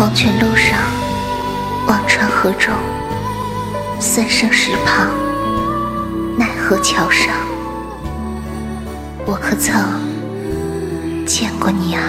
黄泉路上，忘川河中，三生石旁，奈何桥上。我可曾见过你啊？